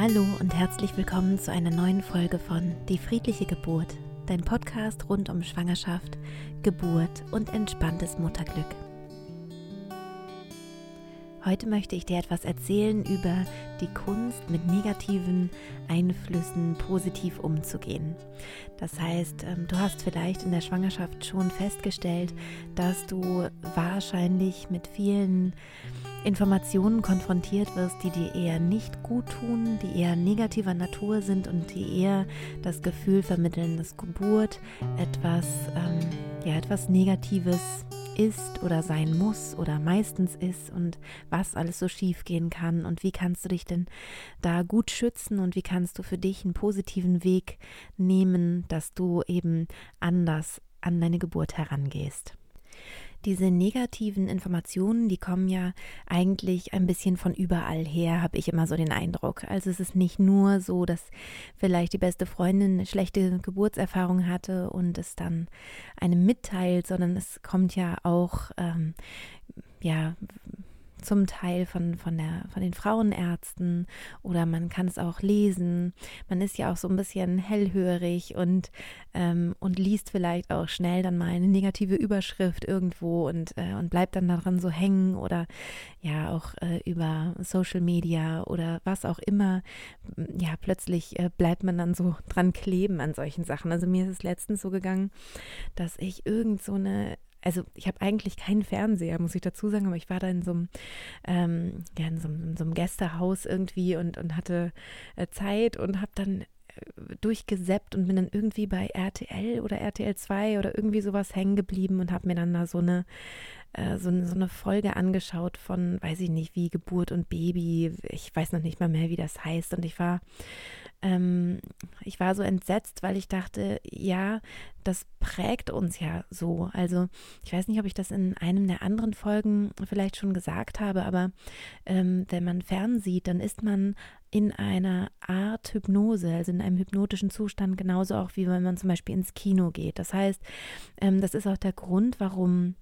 Hallo und herzlich willkommen zu einer neuen Folge von Die friedliche Geburt, dein Podcast rund um Schwangerschaft, Geburt und entspanntes Mutterglück. Heute möchte ich dir etwas erzählen über die Kunst, mit negativen Einflüssen positiv umzugehen. Das heißt, ähm, du hast vielleicht in der Schwangerschaft schon festgestellt, dass du wahrscheinlich mit vielen Informationen konfrontiert wirst, die dir eher nicht gut tun, die eher negativer Natur sind und die eher das Gefühl vermitteln, dass Geburt etwas, ähm, ja, etwas Negatives ist oder sein muss oder meistens ist und was alles so schief gehen kann und wie kannst du dich denn da gut schützen und wie kannst du für dich einen positiven Weg nehmen, dass du eben anders an deine Geburt herangehst diese negativen Informationen, die kommen ja eigentlich ein bisschen von überall her, habe ich immer so den Eindruck. Also es ist nicht nur so, dass vielleicht die beste Freundin eine schlechte Geburtserfahrung hatte und es dann einem mitteilt, sondern es kommt ja auch ähm, ja zum Teil von, von, der, von den Frauenärzten oder man kann es auch lesen. Man ist ja auch so ein bisschen hellhörig und, ähm, und liest vielleicht auch schnell dann mal eine negative Überschrift irgendwo und, äh, und bleibt dann daran so hängen oder ja auch äh, über Social Media oder was auch immer. Ja, plötzlich äh, bleibt man dann so dran kleben an solchen Sachen. Also mir ist es letztens so gegangen, dass ich irgend so eine also ich habe eigentlich keinen Fernseher, muss ich dazu sagen, aber ich war da in so einem, ähm, ja, in so, in so einem Gästehaus irgendwie und, und hatte äh, Zeit und habe dann äh, durchgesäppt und bin dann irgendwie bei RTL oder RTL 2 oder irgendwie sowas hängen geblieben und habe mir dann da so eine äh, so, so eine Folge angeschaut von, weiß ich nicht, wie Geburt und Baby. Ich weiß noch nicht mal mehr, wie das heißt. Und ich war, ähm, ich war so entsetzt, weil ich dachte, ja, das prägt uns ja so. Also ich weiß nicht, ob ich das in einem der anderen Folgen vielleicht schon gesagt habe, aber ähm, wenn man fernsieht, dann ist man in einer Art Hypnose, also in einem hypnotischen Zustand, genauso auch wie wenn man zum Beispiel ins Kino geht. Das heißt, ähm, das ist auch der Grund, warum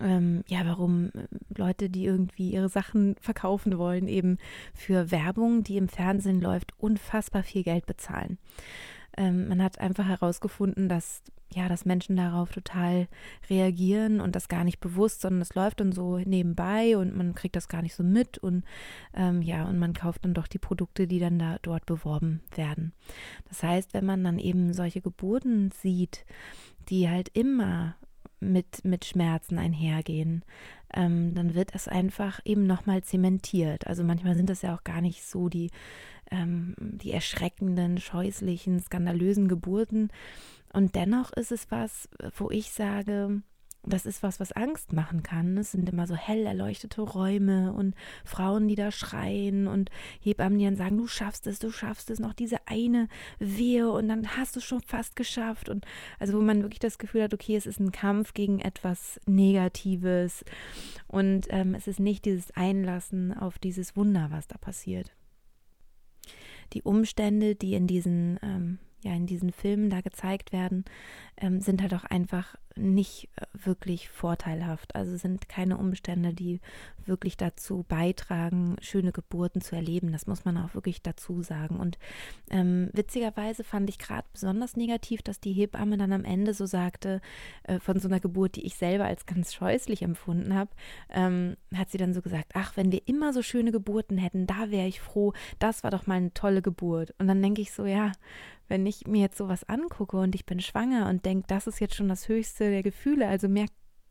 ähm, ja, warum äh, Leute, die irgendwie ihre Sachen verkaufen wollen, eben für Werbung, die im Fernsehen läuft, unfassbar viel Geld bezahlen. Ähm, man hat einfach herausgefunden, dass ja, dass Menschen darauf total reagieren und das gar nicht bewusst, sondern es läuft dann so nebenbei und man kriegt das gar nicht so mit und ähm, ja, und man kauft dann doch die Produkte, die dann da dort beworben werden. Das heißt, wenn man dann eben solche Geburten sieht, die halt immer mit, mit Schmerzen einhergehen, ähm, dann wird es einfach eben nochmal zementiert. Also manchmal sind das ja auch gar nicht so die, ähm, die erschreckenden, scheußlichen, skandalösen Geburten. Und dennoch ist es was, wo ich sage, das ist was, was Angst machen kann. Es sind immer so hell erleuchtete Räume und Frauen, die da schreien und Hebammen, die dann sagen, du schaffst es, du schaffst es, noch diese eine Wehe und dann hast du es schon fast geschafft. Und also wo man wirklich das Gefühl hat, okay, es ist ein Kampf gegen etwas Negatives und ähm, es ist nicht dieses Einlassen auf dieses Wunder, was da passiert. Die Umstände, die in diesen ähm, ja in diesen Filmen da gezeigt werden, ähm, sind halt auch einfach nicht äh, wirklich vorteilhaft. Also sind keine Umstände, die wirklich dazu beitragen, schöne Geburten zu erleben. Das muss man auch wirklich dazu sagen. Und ähm, witzigerweise fand ich gerade besonders negativ, dass die Hebamme dann am Ende so sagte, äh, von so einer Geburt, die ich selber als ganz scheußlich empfunden habe, ähm, hat sie dann so gesagt, ach, wenn wir immer so schöne Geburten hätten, da wäre ich froh, das war doch mal eine tolle Geburt. Und dann denke ich so, ja, wenn ich mir jetzt sowas angucke und ich bin schwanger und denke, das ist jetzt schon das höchste der Gefühle, also mehr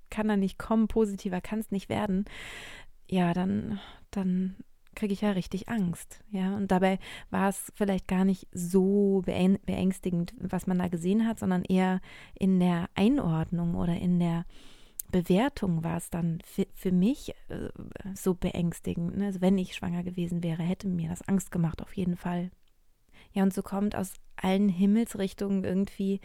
kann da nicht kommen, positiver kann es nicht werden, ja, dann, dann kriege ich ja richtig Angst. Ja, und dabei war es vielleicht gar nicht so beängstigend, was man da gesehen hat, sondern eher in der Einordnung oder in der Bewertung war es dann für, für mich äh, so beängstigend. Ne? Also wenn ich schwanger gewesen wäre, hätte mir das Angst gemacht, auf jeden Fall. Ja, und so kommt aus allen Himmelsrichtungen irgendwie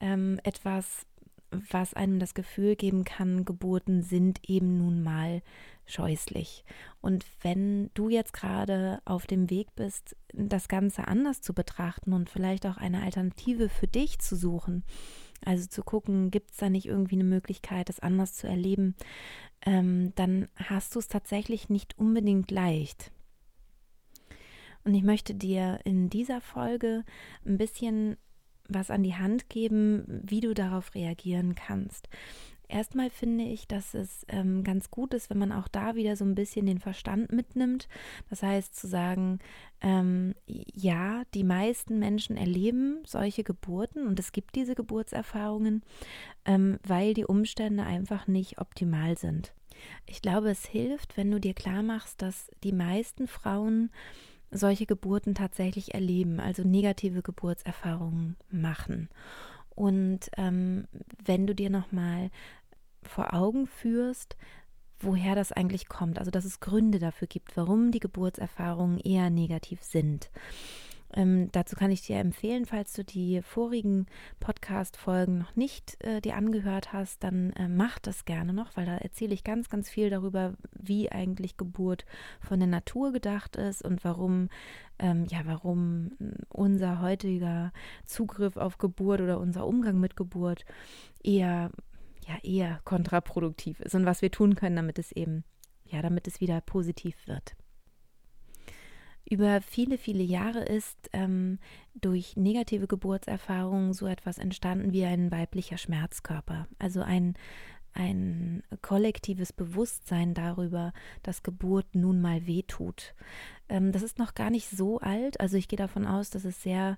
ähm, etwas, was einem das Gefühl geben kann, Geburten sind eben nun mal scheußlich. Und wenn du jetzt gerade auf dem Weg bist, das Ganze anders zu betrachten und vielleicht auch eine Alternative für dich zu suchen, also zu gucken, gibt es da nicht irgendwie eine Möglichkeit, das anders zu erleben, ähm, dann hast du es tatsächlich nicht unbedingt leicht. Und ich möchte dir in dieser Folge ein bisschen was an die Hand geben, wie du darauf reagieren kannst. Erstmal finde ich, dass es ähm, ganz gut ist, wenn man auch da wieder so ein bisschen den Verstand mitnimmt. Das heißt zu sagen, ähm, ja, die meisten Menschen erleben solche Geburten und es gibt diese Geburtserfahrungen, ähm, weil die Umstände einfach nicht optimal sind. Ich glaube, es hilft, wenn du dir klar machst, dass die meisten Frauen solche Geburten tatsächlich erleben, also negative Geburtserfahrungen machen. Und ähm, wenn du dir nochmal vor Augen führst, woher das eigentlich kommt, also dass es Gründe dafür gibt, warum die Geburtserfahrungen eher negativ sind. Ähm, dazu kann ich dir empfehlen, falls du die vorigen Podcast-Folgen noch nicht äh, dir angehört hast, dann äh, mach das gerne noch, weil da erzähle ich ganz, ganz viel darüber, wie eigentlich Geburt von der Natur gedacht ist und warum, ähm, ja, warum unser heutiger Zugriff auf Geburt oder unser Umgang mit Geburt eher, ja, eher kontraproduktiv ist und was wir tun können, damit es eben, ja, damit es wieder positiv wird über viele, viele Jahre ist ähm, durch negative Geburtserfahrungen so etwas entstanden wie ein weiblicher Schmerzkörper. Also ein, ein kollektives Bewusstsein darüber, dass Geburt nun mal wehtut. Ähm, das ist noch gar nicht so alt. Also ich gehe davon aus, dass es sehr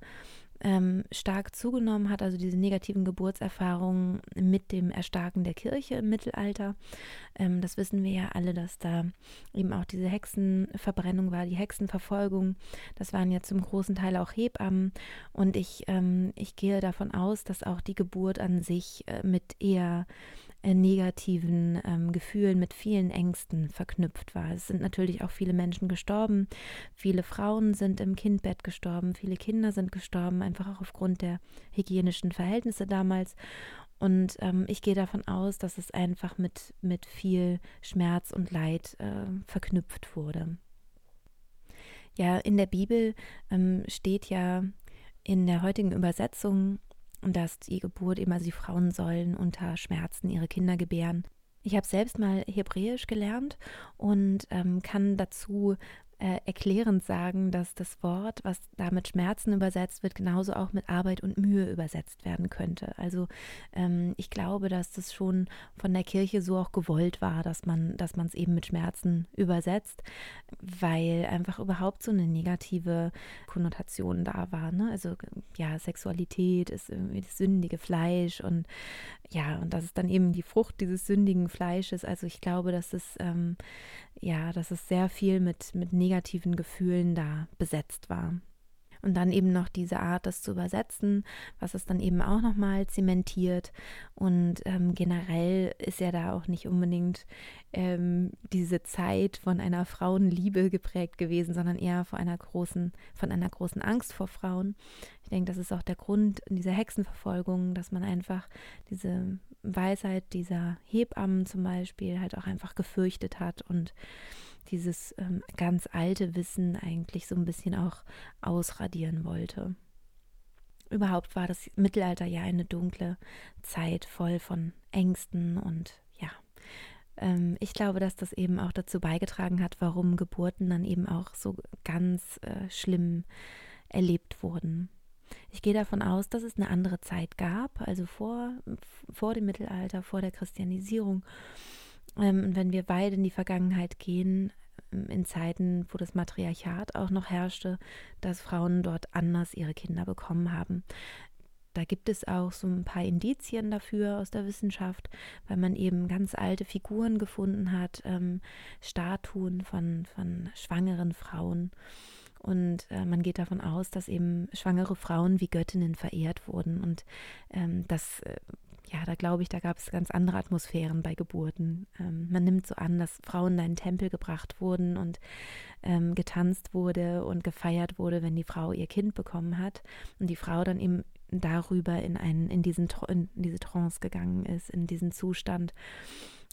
ähm, stark zugenommen hat, also diese negativen Geburtserfahrungen mit dem Erstarken der Kirche im Mittelalter. Ähm, das wissen wir ja alle, dass da eben auch diese Hexenverbrennung war, die Hexenverfolgung. Das waren ja zum großen Teil auch Hebammen. Und ich, ähm, ich gehe davon aus, dass auch die Geburt an sich äh, mit eher äh, negativen ähm, Gefühlen, mit vielen Ängsten verknüpft war. Es sind natürlich auch viele Menschen gestorben, viele Frauen sind im Kindbett gestorben, viele Kinder sind gestorben, einfach auch aufgrund der hygienischen Verhältnisse damals. Und ähm, ich gehe davon aus, dass es einfach mit, mit viel Schmerz und Leid äh, verknüpft wurde. Ja, in der Bibel ähm, steht ja in der heutigen Übersetzung dass die Geburt also die Frauen sollen unter Schmerzen ihre Kinder gebären. Ich habe selbst mal Hebräisch gelernt und ähm, kann dazu äh, erklärend sagen, dass das Wort, was da mit Schmerzen übersetzt wird, genauso auch mit Arbeit und Mühe übersetzt werden könnte. Also ähm, ich glaube, dass das schon von der Kirche so auch gewollt war, dass man, dass man es eben mit Schmerzen übersetzt, weil einfach überhaupt so eine negative Konnotation da war. Ne? Also ja, Sexualität ist irgendwie das sündige Fleisch und ja, und das ist dann eben die Frucht dieses sündigen Fleisches. Also ich glaube, dass es ähm, ja, dass es sehr viel mit, mit negativen Gefühlen da besetzt war. Und dann eben noch diese Art, das zu übersetzen, was es dann eben auch nochmal zementiert. Und ähm, generell ist ja da auch nicht unbedingt ähm, diese Zeit von einer Frauenliebe geprägt gewesen, sondern eher von einer großen, von einer großen Angst vor Frauen. Ich denke, das ist auch der Grund in dieser Hexenverfolgung, dass man einfach diese Weisheit dieser Hebammen zum Beispiel halt auch einfach gefürchtet hat und dieses ähm, ganz alte Wissen eigentlich so ein bisschen auch ausradieren wollte. Überhaupt war das Mittelalter ja eine dunkle Zeit voll von Ängsten und ja, ähm, ich glaube, dass das eben auch dazu beigetragen hat, warum Geburten dann eben auch so ganz äh, schlimm erlebt wurden. Ich gehe davon aus, dass es eine andere Zeit gab, also vor, vor dem Mittelalter, vor der Christianisierung. Ähm, und wenn wir weit in die Vergangenheit gehen, in Zeiten, wo das Matriarchat auch noch herrschte, dass Frauen dort anders ihre Kinder bekommen haben. Da gibt es auch so ein paar Indizien dafür aus der Wissenschaft, weil man eben ganz alte Figuren gefunden hat, ähm, Statuen von, von schwangeren Frauen. Und äh, man geht davon aus, dass eben schwangere Frauen wie Göttinnen verehrt wurden. Und ähm, das, äh, ja, da glaube ich, da gab es ganz andere Atmosphären bei Geburten. Ähm, man nimmt so an, dass Frauen in einen Tempel gebracht wurden und ähm, getanzt wurde und gefeiert wurde, wenn die Frau ihr Kind bekommen hat. Und die Frau dann eben darüber in, einen, in, diesen, in diese Trance gegangen ist, in diesen Zustand.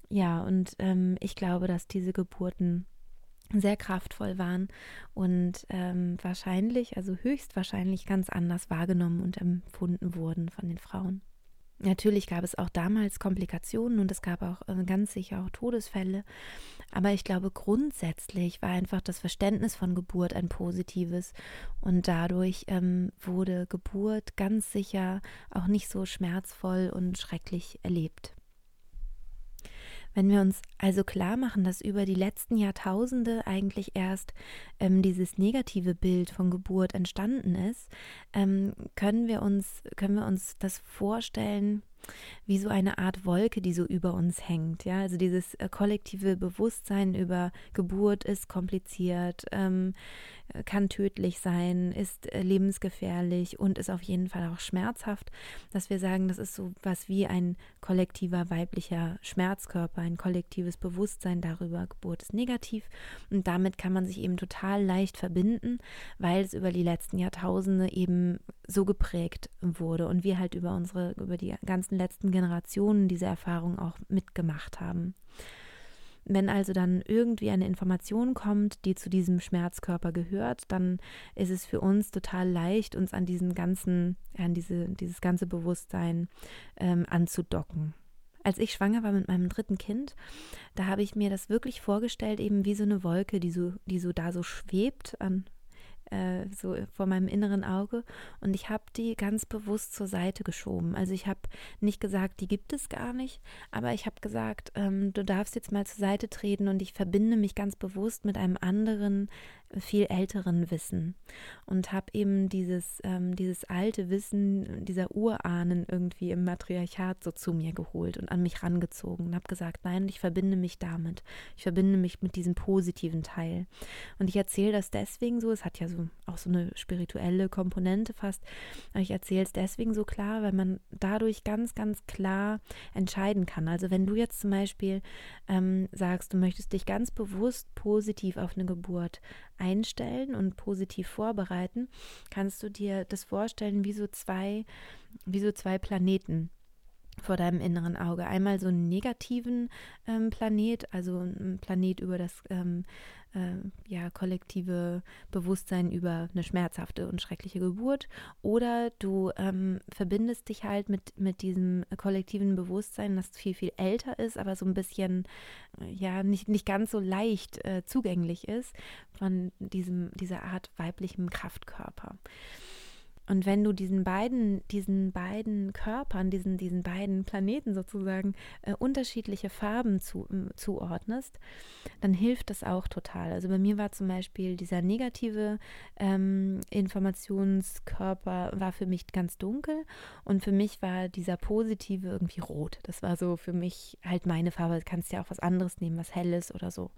Ja, und ähm, ich glaube, dass diese Geburten sehr kraftvoll waren und ähm, wahrscheinlich, also höchstwahrscheinlich ganz anders wahrgenommen und empfunden wurden von den Frauen. Natürlich gab es auch damals Komplikationen und es gab auch äh, ganz sicher auch Todesfälle. Aber ich glaube, grundsätzlich war einfach das Verständnis von Geburt ein positives und dadurch ähm, wurde Geburt ganz sicher auch nicht so schmerzvoll und schrecklich erlebt. Wenn wir uns also klar machen, dass über die letzten Jahrtausende eigentlich erst ähm, dieses negative Bild von Geburt entstanden ist, ähm, können wir uns können wir uns das vorstellen wie so eine Art Wolke, die so über uns hängt. Ja, also dieses äh, kollektive Bewusstsein über Geburt ist kompliziert, ähm, kann tödlich sein, ist äh, lebensgefährlich und ist auf jeden Fall auch schmerzhaft, dass wir sagen, das ist so was wie ein kollektiver weiblicher Schmerzkörper, ein kollektives Bewusstsein darüber, Geburt ist negativ und damit kann man sich eben total leicht verbinden, weil es über die letzten Jahrtausende eben so geprägt wurde und wir halt über unsere, über die ganzen letzten Generationen diese Erfahrung auch mitgemacht haben. Wenn also dann irgendwie eine Information kommt, die zu diesem Schmerzkörper gehört, dann ist es für uns total leicht, uns an diesen ganzen, an diese, dieses ganze Bewusstsein ähm, anzudocken. Als ich schwanger war mit meinem dritten Kind, da habe ich mir das wirklich vorgestellt, eben wie so eine Wolke, die so, die so da so schwebt an, äh, so vor meinem inneren Auge und ich habe die ganz bewusst zur Seite geschoben. Also ich habe nicht gesagt, die gibt es gar nicht, aber ich habe gesagt, ähm, du darfst jetzt mal zur Seite treten und ich verbinde mich ganz bewusst mit einem anderen viel älteren Wissen und habe eben dieses, ähm, dieses alte Wissen dieser Urahnen irgendwie im Matriarchat so zu mir geholt und an mich rangezogen und habe gesagt, nein, ich verbinde mich damit. Ich verbinde mich mit diesem positiven Teil. Und ich erzähle das deswegen so, es hat ja so auch so eine spirituelle Komponente fast, aber ich erzähle es deswegen so klar, weil man dadurch ganz, ganz klar entscheiden kann. Also wenn du jetzt zum Beispiel ähm, sagst, du möchtest dich ganz bewusst positiv auf eine Geburt einstellen und positiv vorbereiten, kannst du dir das vorstellen wie so zwei, wie so zwei Planeten vor deinem inneren Auge. Einmal so einen negativen ähm, Planet, also ein Planet über das ähm, äh, ja, kollektive Bewusstsein über eine schmerzhafte und schreckliche Geburt. Oder du ähm, verbindest dich halt mit, mit diesem kollektiven Bewusstsein, das viel, viel älter ist, aber so ein bisschen, äh, ja, nicht, nicht ganz so leicht äh, zugänglich ist von diesem, dieser Art weiblichem Kraftkörper. Und wenn du diesen beiden, diesen beiden Körpern, diesen, diesen beiden Planeten sozusagen äh, unterschiedliche Farben zu, äh, zuordnest, dann hilft das auch total. Also bei mir war zum Beispiel dieser negative ähm, Informationskörper war für mich ganz dunkel und für mich war dieser positive irgendwie rot. Das war so für mich halt meine Farbe. Du kannst ja auch was anderes nehmen, was helles oder so.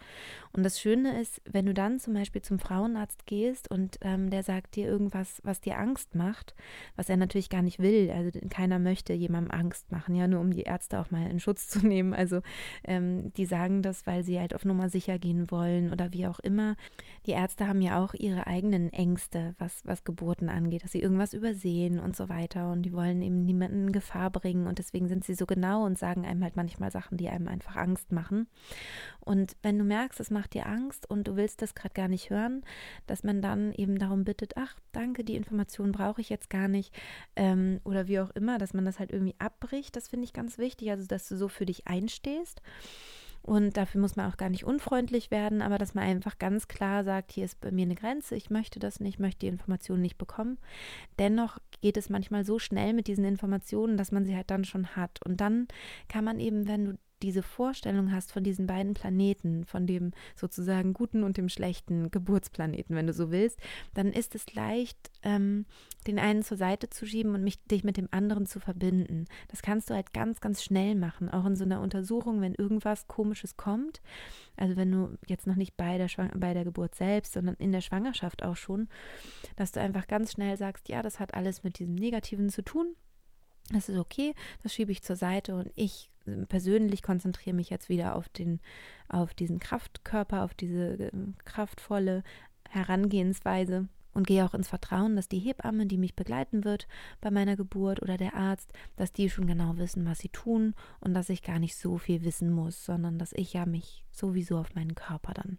Und das Schöne ist, wenn du dann zum Beispiel zum Frauenarzt gehst und ähm, der sagt dir irgendwas, was dir Angst macht, macht, was er natürlich gar nicht will. Also keiner möchte jemandem Angst machen, ja, nur um die Ärzte auch mal in Schutz zu nehmen. Also ähm, die sagen das, weil sie halt auf Nummer sicher gehen wollen oder wie auch immer. Die Ärzte haben ja auch ihre eigenen Ängste, was, was Geburten angeht, dass sie irgendwas übersehen und so weiter. Und die wollen eben niemanden in Gefahr bringen und deswegen sind sie so genau und sagen einem halt manchmal Sachen, die einem einfach Angst machen. Und wenn du merkst, es macht dir Angst und du willst das gerade gar nicht hören, dass man dann eben darum bittet, ach, danke, die Information brauche brauche ich jetzt gar nicht ähm, oder wie auch immer, dass man das halt irgendwie abbricht, das finde ich ganz wichtig, also dass du so für dich einstehst. Und dafür muss man auch gar nicht unfreundlich werden, aber dass man einfach ganz klar sagt, hier ist bei mir eine Grenze, ich möchte das nicht, möchte die Informationen nicht bekommen. Dennoch geht es manchmal so schnell mit diesen Informationen, dass man sie halt dann schon hat. Und dann kann man eben, wenn du diese Vorstellung hast von diesen beiden Planeten, von dem sozusagen guten und dem schlechten Geburtsplaneten, wenn du so willst, dann ist es leicht, ähm, den einen zur Seite zu schieben und mich, dich mit dem anderen zu verbinden. Das kannst du halt ganz, ganz schnell machen, auch in so einer Untersuchung, wenn irgendwas Komisches kommt. Also wenn du jetzt noch nicht bei der, bei der Geburt selbst, sondern in der Schwangerschaft auch schon, dass du einfach ganz schnell sagst, ja, das hat alles mit diesem Negativen zu tun. Das ist okay, das schiebe ich zur Seite und ich persönlich konzentriere mich jetzt wieder auf den, auf diesen Kraftkörper, auf diese äh, kraftvolle Herangehensweise und gehe auch ins Vertrauen, dass die Hebamme, die mich begleiten wird bei meiner Geburt oder der Arzt, dass die schon genau wissen, was sie tun und dass ich gar nicht so viel wissen muss, sondern dass ich ja mich sowieso auf meinen Körper dann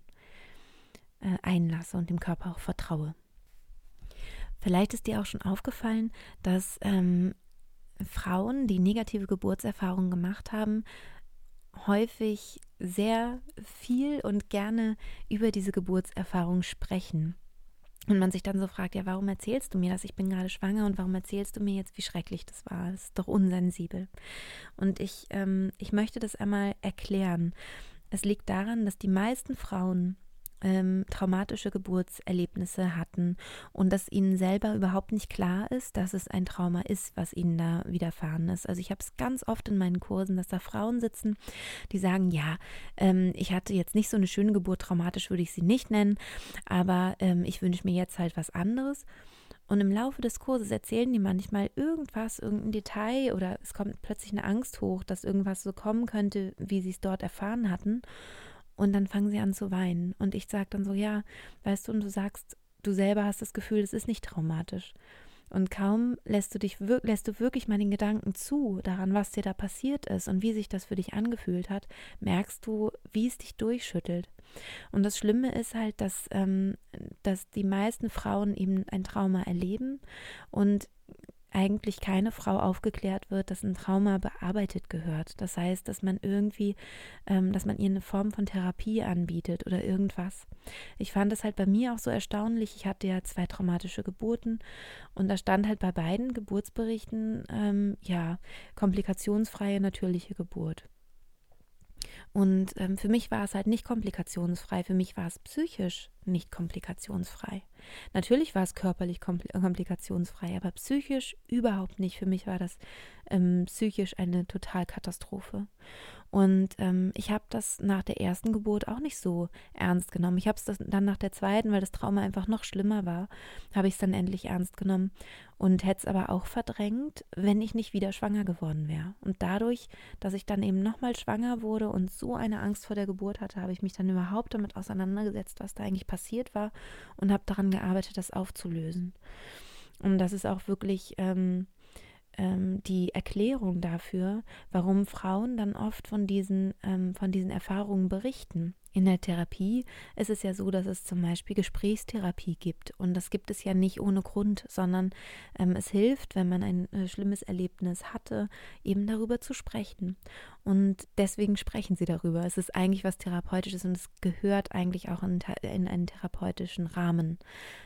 äh, einlasse und dem Körper auch vertraue. Vielleicht ist dir auch schon aufgefallen, dass ähm, Frauen, die negative Geburtserfahrungen gemacht haben, häufig sehr viel und gerne über diese Geburtserfahrung sprechen. Und man sich dann so fragt, ja, warum erzählst du mir das? Ich bin gerade schwanger und warum erzählst du mir jetzt, wie schrecklich das war? Das ist doch unsensibel. Und ich, ähm, ich möchte das einmal erklären. Es liegt daran, dass die meisten Frauen ähm, traumatische Geburtserlebnisse hatten und dass ihnen selber überhaupt nicht klar ist, dass es ein Trauma ist, was ihnen da widerfahren ist. Also ich habe es ganz oft in meinen Kursen, dass da Frauen sitzen, die sagen, ja, ähm, ich hatte jetzt nicht so eine schöne Geburt, traumatisch würde ich sie nicht nennen, aber ähm, ich wünsche mir jetzt halt was anderes. Und im Laufe des Kurses erzählen die manchmal irgendwas, irgendein Detail oder es kommt plötzlich eine Angst hoch, dass irgendwas so kommen könnte, wie sie es dort erfahren hatten. Und dann fangen sie an zu weinen. Und ich sage dann so, ja, weißt du, und du sagst, du selber hast das Gefühl, es ist nicht traumatisch. Und kaum lässt du dich lässt du wirklich mal den Gedanken zu daran, was dir da passiert ist und wie sich das für dich angefühlt hat, merkst du, wie es dich durchschüttelt. Und das Schlimme ist halt, dass, ähm, dass die meisten Frauen eben ein Trauma erleben und eigentlich keine Frau aufgeklärt wird, dass ein Trauma bearbeitet gehört. Das heißt, dass man irgendwie, ähm, dass man ihr eine Form von Therapie anbietet oder irgendwas. Ich fand es halt bei mir auch so erstaunlich. Ich hatte ja zwei traumatische Geburten und da stand halt bei beiden Geburtsberichten, ähm, ja, komplikationsfreie natürliche Geburt. Und ähm, für mich war es halt nicht komplikationsfrei, für mich war es psychisch nicht komplikationsfrei. Natürlich war es körperlich komplikationsfrei, aber psychisch überhaupt nicht. Für mich war das ähm, psychisch eine Totalkatastrophe. Und ähm, ich habe das nach der ersten Geburt auch nicht so ernst genommen. Ich habe es dann nach der zweiten, weil das Trauma einfach noch schlimmer war, habe ich es dann endlich ernst genommen und hätte es aber auch verdrängt, wenn ich nicht wieder schwanger geworden wäre. Und dadurch, dass ich dann eben nochmal schwanger wurde und so eine Angst vor der Geburt hatte, habe ich mich dann überhaupt damit auseinandergesetzt, was da eigentlich passiert war und habe daran gearbeitet, das aufzulösen. Und das ist auch wirklich ähm, ähm, die Erklärung dafür, warum Frauen dann oft von diesen, ähm, von diesen Erfahrungen berichten. In der Therapie ist es ja so, dass es zum Beispiel Gesprächstherapie gibt. Und das gibt es ja nicht ohne Grund, sondern ähm, es hilft, wenn man ein äh, schlimmes Erlebnis hatte, eben darüber zu sprechen. Und deswegen sprechen sie darüber. Es ist eigentlich was Therapeutisches und es gehört eigentlich auch in, in einen therapeutischen Rahmen.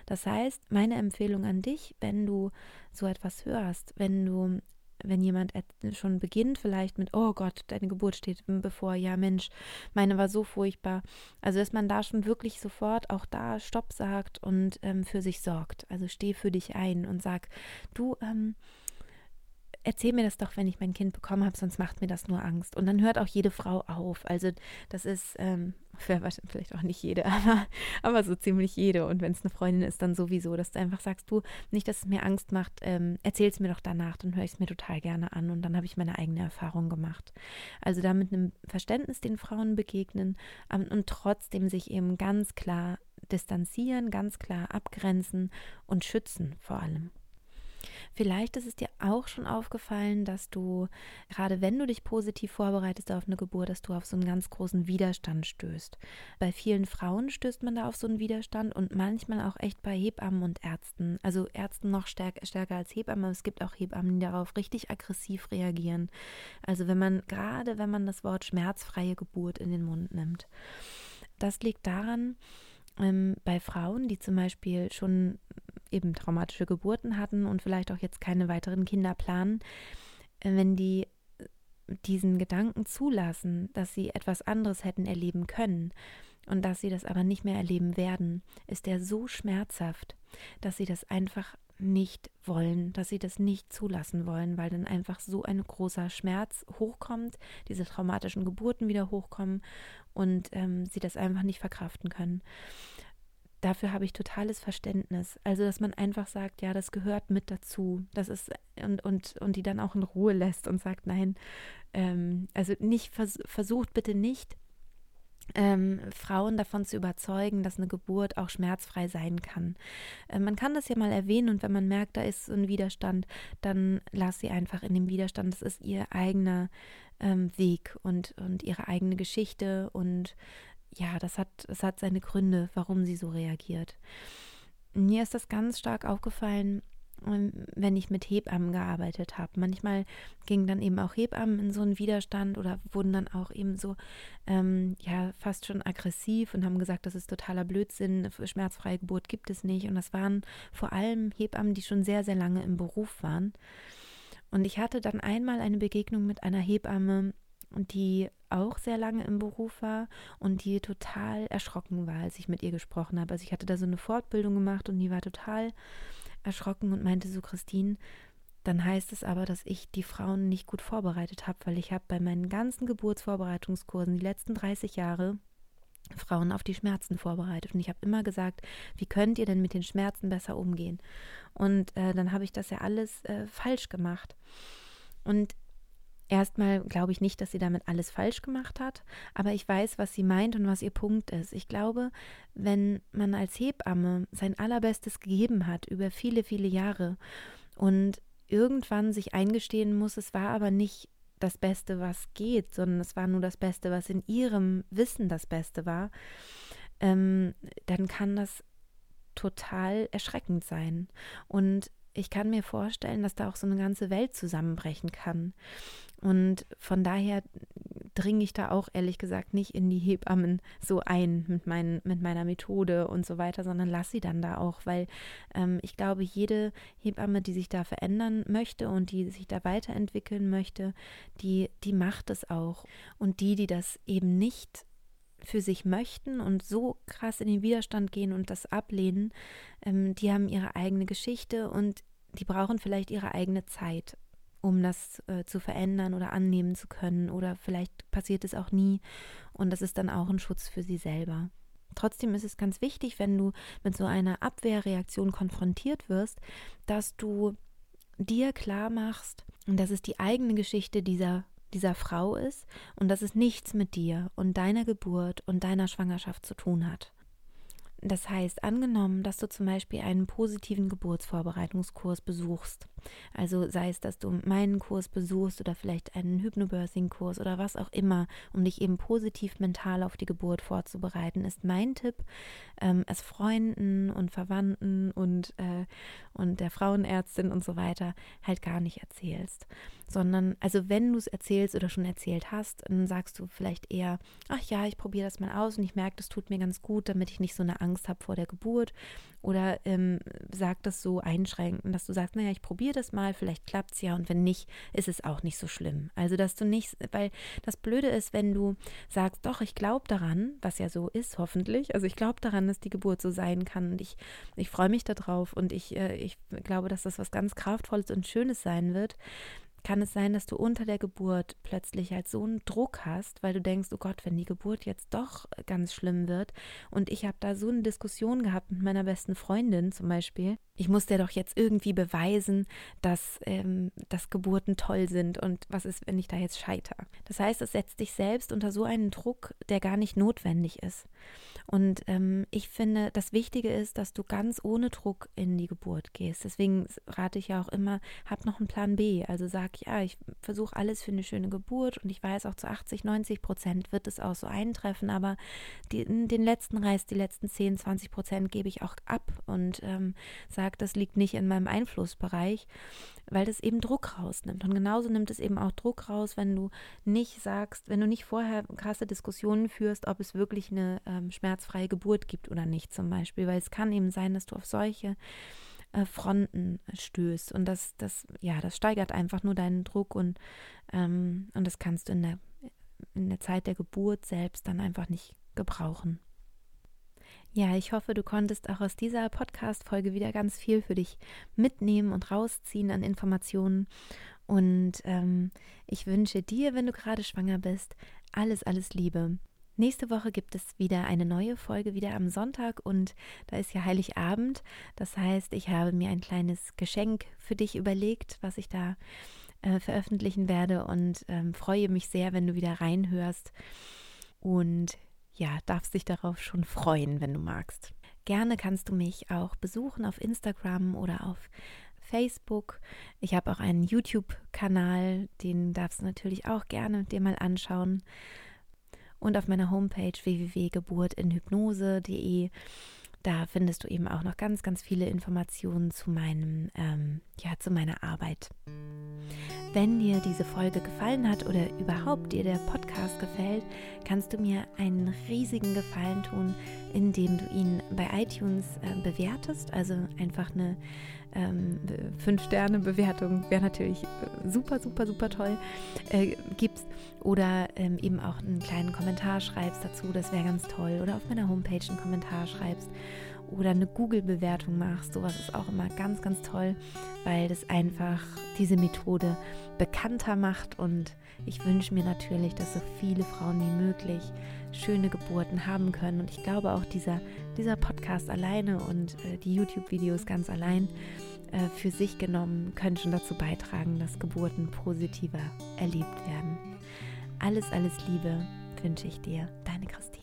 Das heißt, meine Empfehlung an dich, wenn du so etwas hörst, wenn du wenn jemand schon beginnt, vielleicht mit, oh Gott, deine Geburt steht bevor, ja Mensch, meine war so furchtbar. Also, dass man da schon wirklich sofort auch da Stopp sagt und ähm, für sich sorgt. Also steh für dich ein und sag, du, ähm, erzähl mir das doch, wenn ich mein Kind bekommen habe, sonst macht mir das nur Angst. Und dann hört auch jede Frau auf. Also das ist, ähm, vielleicht auch nicht jede, aber, aber so ziemlich jede. Und wenn es eine Freundin ist, dann sowieso, dass du einfach sagst, du, nicht, dass es mir Angst macht, ähm, erzähl es mir doch danach, dann höre ich es mir total gerne an und dann habe ich meine eigene Erfahrung gemacht. Also da mit einem Verständnis den Frauen begegnen um, und trotzdem sich eben ganz klar distanzieren, ganz klar abgrenzen und schützen vor allem. Vielleicht ist es dir auch schon aufgefallen, dass du, gerade wenn du dich positiv vorbereitest auf eine Geburt, dass du auf so einen ganz großen Widerstand stößt. Bei vielen Frauen stößt man da auf so einen Widerstand und manchmal auch echt bei Hebammen und Ärzten. Also Ärzten noch stärker, stärker als Hebammen. Es gibt auch Hebammen, die darauf richtig aggressiv reagieren. Also wenn man, gerade wenn man das Wort schmerzfreie Geburt in den Mund nimmt. Das liegt daran, ähm, bei Frauen, die zum Beispiel schon eben traumatische Geburten hatten und vielleicht auch jetzt keine weiteren Kinder planen, äh, wenn die äh, diesen Gedanken zulassen, dass sie etwas anderes hätten erleben können und dass sie das aber nicht mehr erleben werden, ist der so schmerzhaft, dass sie das einfach nicht wollen, dass sie das nicht zulassen wollen, weil dann einfach so ein großer Schmerz hochkommt, diese traumatischen Geburten wieder hochkommen und ähm, sie das einfach nicht verkraften können dafür habe ich totales Verständnis. Also, dass man einfach sagt, ja, das gehört mit dazu. Das ist und, und, und die dann auch in Ruhe lässt und sagt, nein, ähm, also nicht vers versucht bitte nicht, ähm, Frauen davon zu überzeugen, dass eine Geburt auch schmerzfrei sein kann. Äh, man kann das ja mal erwähnen und wenn man merkt, da ist so ein Widerstand, dann lass sie einfach in dem Widerstand. Das ist ihr eigener ähm, Weg und, und ihre eigene Geschichte und ja, das hat, das hat seine Gründe, warum sie so reagiert. Mir ist das ganz stark aufgefallen, ähm, wenn ich mit Hebammen gearbeitet habe. Manchmal gingen dann eben auch Hebammen in so einen Widerstand oder wurden dann auch eben so, ähm, ja, fast schon aggressiv und haben gesagt, das ist totaler Blödsinn, schmerzfreie Geburt gibt es nicht. Und das waren vor allem Hebammen, die schon sehr, sehr lange im Beruf waren. Und ich hatte dann einmal eine Begegnung mit einer Hebamme, die auch sehr lange im Beruf war und die total erschrocken war, als ich mit ihr gesprochen habe. Also ich hatte da so eine Fortbildung gemacht und die war total erschrocken und meinte so, Christine, dann heißt es aber, dass ich die Frauen nicht gut vorbereitet habe, weil ich habe bei meinen ganzen Geburtsvorbereitungskursen die letzten 30 Jahre Frauen auf die Schmerzen vorbereitet. Und ich habe immer gesagt, wie könnt ihr denn mit den Schmerzen besser umgehen? Und äh, dann habe ich das ja alles äh, falsch gemacht. Und Erstmal glaube ich nicht, dass sie damit alles falsch gemacht hat, aber ich weiß, was sie meint und was ihr Punkt ist. Ich glaube, wenn man als Hebamme sein allerbestes gegeben hat über viele, viele Jahre und irgendwann sich eingestehen muss, es war aber nicht das Beste, was geht, sondern es war nur das Beste, was in ihrem Wissen das Beste war, ähm, dann kann das total erschreckend sein. Und ich kann mir vorstellen, dass da auch so eine ganze Welt zusammenbrechen kann. Und von daher dringe ich da auch ehrlich gesagt nicht in die Hebammen so ein mit, mein, mit meiner Methode und so weiter, sondern lass sie dann da auch, weil ähm, ich glaube, jede Hebamme, die sich da verändern möchte und die sich da weiterentwickeln möchte, die, die macht es auch. Und die, die das eben nicht für sich möchten und so krass in den Widerstand gehen und das ablehnen, ähm, die haben ihre eigene Geschichte und die brauchen vielleicht ihre eigene Zeit um das äh, zu verändern oder annehmen zu können. Oder vielleicht passiert es auch nie und das ist dann auch ein Schutz für sie selber. Trotzdem ist es ganz wichtig, wenn du mit so einer Abwehrreaktion konfrontiert wirst, dass du dir klar machst, dass es die eigene Geschichte dieser, dieser Frau ist und dass es nichts mit dir und deiner Geburt und deiner Schwangerschaft zu tun hat. Das heißt, angenommen, dass du zum Beispiel einen positiven Geburtsvorbereitungskurs besuchst, also sei es, dass du meinen Kurs besuchst oder vielleicht einen Hypnobirthing-Kurs oder was auch immer, um dich eben positiv mental auf die Geburt vorzubereiten, ist mein Tipp, ähm, es Freunden und Verwandten und, äh, und der Frauenärztin und so weiter halt gar nicht erzählst sondern also wenn du es erzählst oder schon erzählt hast, dann sagst du vielleicht eher, ach ja, ich probiere das mal aus und ich merke, das tut mir ganz gut, damit ich nicht so eine Angst habe vor der Geburt. Oder ähm, sag das so einschränken, dass du sagst, naja, ich probiere das mal, vielleicht klappt es ja und wenn nicht, ist es auch nicht so schlimm. Also dass du nicht, weil das Blöde ist, wenn du sagst, doch, ich glaube daran, was ja so ist, hoffentlich, also ich glaube daran, dass die Geburt so sein kann und ich, ich freue mich darauf und ich, äh, ich glaube, dass das was ganz Kraftvolles und Schönes sein wird, kann es sein, dass du unter der Geburt plötzlich halt so einen Druck hast, weil du denkst, oh Gott, wenn die Geburt jetzt doch ganz schlimm wird. Und ich habe da so eine Diskussion gehabt mit meiner besten Freundin zum Beispiel. Ich muss dir doch jetzt irgendwie beweisen, dass, ähm, dass Geburten toll sind und was ist, wenn ich da jetzt scheitere. Das heißt, es setzt dich selbst unter so einen Druck, der gar nicht notwendig ist. Und ähm, ich finde, das Wichtige ist, dass du ganz ohne Druck in die Geburt gehst. Deswegen rate ich ja auch immer, hab noch einen Plan B. Also sag, ja, ich versuche alles für eine schöne Geburt und ich weiß auch zu 80, 90 Prozent wird es auch so eintreffen, aber die, den letzten Rest, die letzten 10, 20 Prozent gebe ich auch ab und ähm, sage, das liegt nicht in meinem Einflussbereich weil das eben Druck rausnimmt. Und genauso nimmt es eben auch Druck raus, wenn du nicht sagst, wenn du nicht vorher krasse Diskussionen führst, ob es wirklich eine ähm, schmerzfreie Geburt gibt oder nicht zum Beispiel, weil es kann eben sein, dass du auf solche äh, Fronten stößt und das, das, ja, das steigert einfach nur deinen Druck und, ähm, und das kannst du in der, in der Zeit der Geburt selbst dann einfach nicht gebrauchen. Ja, ich hoffe, du konntest auch aus dieser Podcast-Folge wieder ganz viel für dich mitnehmen und rausziehen an Informationen. Und ähm, ich wünsche dir, wenn du gerade schwanger bist, alles, alles Liebe. Nächste Woche gibt es wieder eine neue Folge, wieder am Sonntag und da ist ja Heiligabend. Das heißt, ich habe mir ein kleines Geschenk für dich überlegt, was ich da äh, veröffentlichen werde und ähm, freue mich sehr, wenn du wieder reinhörst. Und ja, darfst dich darauf schon freuen, wenn du magst. Gerne kannst du mich auch besuchen auf Instagram oder auf Facebook. Ich habe auch einen YouTube-Kanal, den darfst du natürlich auch gerne dir mal anschauen. Und auf meiner Homepage www.geburtinhypnose.de Da findest du eben auch noch ganz, ganz viele Informationen zu meinem, ähm, ja, zu meiner Arbeit. Wenn dir diese Folge gefallen hat oder überhaupt dir der Podcast gefällt, kannst du mir einen riesigen Gefallen tun, indem du ihn bei iTunes äh, bewertest. Also einfach eine ähm, 5-Sterne-Bewertung wäre natürlich äh, super, super, super toll. Äh, gibst oder ähm, eben auch einen kleinen Kommentar schreibst dazu, das wäre ganz toll. Oder auf meiner Homepage einen Kommentar schreibst oder eine Google-Bewertung machst. Sowas ist auch immer ganz, ganz toll, weil das einfach diese Methode bekannter macht. Und ich wünsche mir natürlich, dass so viele Frauen wie möglich schöne Geburten haben können. Und ich glaube auch dieser, dieser Podcast alleine und äh, die YouTube-Videos ganz allein äh, für sich genommen können schon dazu beitragen, dass Geburten positiver erlebt werden. Alles, alles Liebe wünsche ich dir, deine Christine.